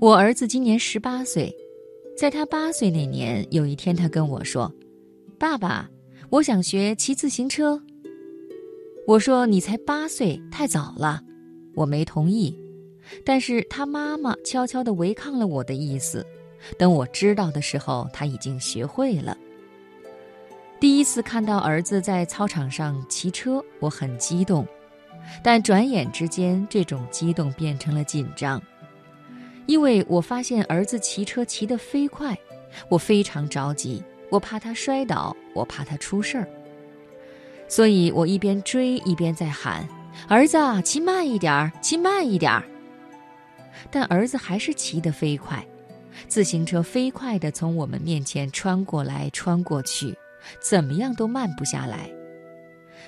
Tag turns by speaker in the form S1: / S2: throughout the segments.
S1: 我儿子今年十八岁，在他八岁那年，有一天他跟我说：“爸爸，我想学骑自行车。”我说：“你才八岁，太早了。”我没同意，但是他妈妈悄悄地违抗了我的意思。等我知道的时候，他已经学会了。第一次看到儿子在操场上骑车，我很激动，但转眼之间，这种激动变成了紧张。因为我发现儿子骑车骑得飞快，我非常着急，我怕他摔倒，我怕他出事儿。所以我一边追一边在喊：“儿子，骑慢一点儿，骑慢一点儿。”但儿子还是骑得飞快，自行车飞快地从我们面前穿过来穿过去，怎么样都慢不下来。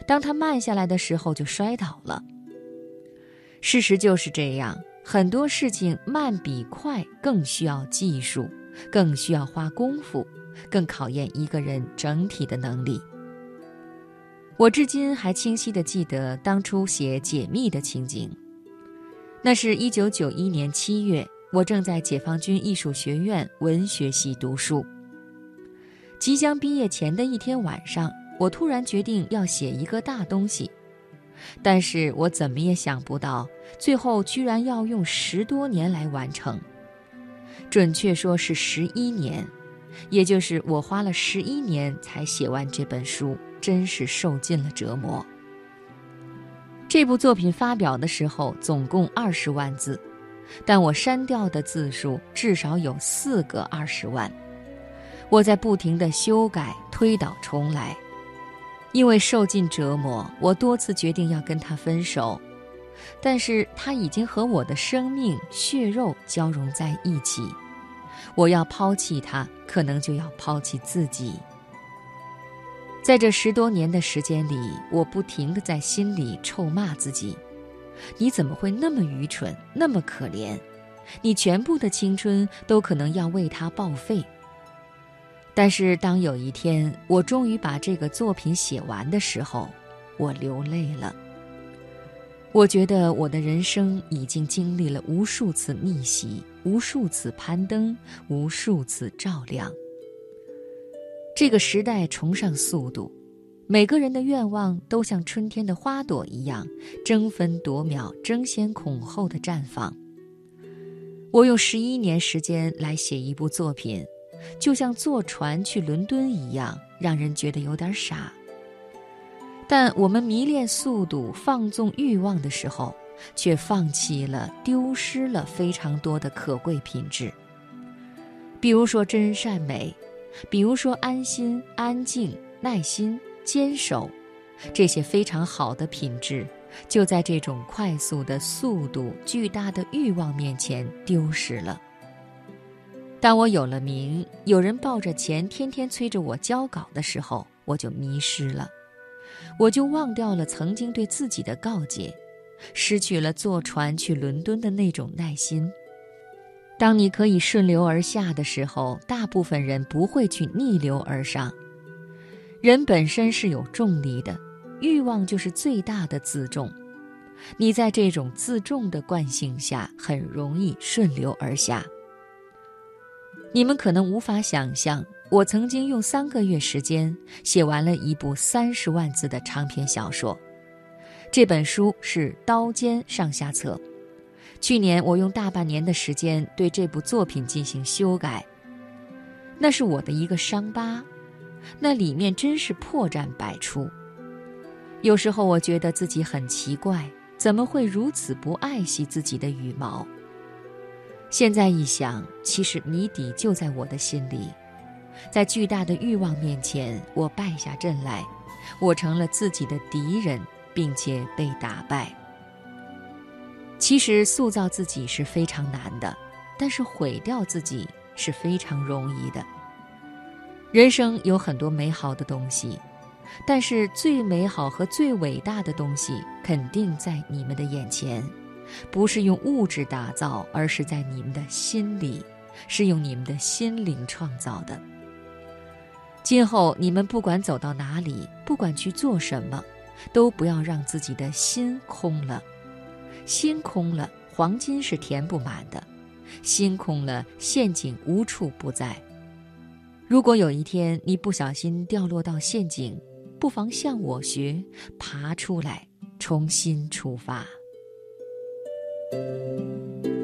S1: 当他慢下来的时候，就摔倒了。事实就是这样。很多事情慢比快更需要技术，更需要花功夫，更考验一个人整体的能力。我至今还清晰的记得当初写《解密》的情景。那是一九九一年七月，我正在解放军艺术学院文学系读书。即将毕业前的一天晚上，我突然决定要写一个大东西。但是我怎么也想不到，最后居然要用十多年来完成，准确说是十一年，也就是我花了十一年才写完这本书，真是受尽了折磨。这部作品发表的时候总共二十万字，但我删掉的字数至少有四个二十万，我在不停地修改、推倒重来。因为受尽折磨，我多次决定要跟他分手，但是他已经和我的生命血肉交融在一起，我要抛弃他，可能就要抛弃自己。在这十多年的时间里，我不停地在心里臭骂自己：你怎么会那么愚蠢，那么可怜？你全部的青春都可能要为他报废。但是，当有一天我终于把这个作品写完的时候，我流泪了。我觉得我的人生已经经历了无数次逆袭，无数次攀登，无数次照亮。这个时代崇尚速度，每个人的愿望都像春天的花朵一样，争分夺秒、争先恐后的绽放。我用十一年时间来写一部作品。就像坐船去伦敦一样，让人觉得有点傻。但我们迷恋速度、放纵欲望的时候，却放弃了、丢失了非常多的可贵品质。比如说真善美，比如说安心、安静、耐心、坚守，这些非常好的品质，就在这种快速的速度、巨大的欲望面前丢失了。当我有了名，有人抱着钱天天催着我交稿的时候，我就迷失了，我就忘掉了曾经对自己的告诫，失去了坐船去伦敦的那种耐心。当你可以顺流而下的时候，大部分人不会去逆流而上。人本身是有重力的，欲望就是最大的自重。你在这种自重的惯性下，很容易顺流而下。你们可能无法想象，我曾经用三个月时间写完了一部三十万字的长篇小说。这本书是《刀尖上下册》。去年我用大半年的时间对这部作品进行修改。那是我的一个伤疤，那里面真是破绽百出。有时候我觉得自己很奇怪，怎么会如此不爱惜自己的羽毛？现在一想，其实谜底就在我的心里，在巨大的欲望面前，我败下阵来，我成了自己的敌人，并且被打败。其实塑造自己是非常难的，但是毁掉自己是非常容易的。人生有很多美好的东西，但是最美好和最伟大的东西肯定在你们的眼前。不是用物质打造，而是在你们的心里，是用你们的心灵创造的。今后你们不管走到哪里，不管去做什么，都不要让自己的心空了。心空了，黄金是填不满的；心空了，陷阱无处不在。如果有一天你不小心掉落到陷阱，不妨向我学，爬出来，重新出发。thank you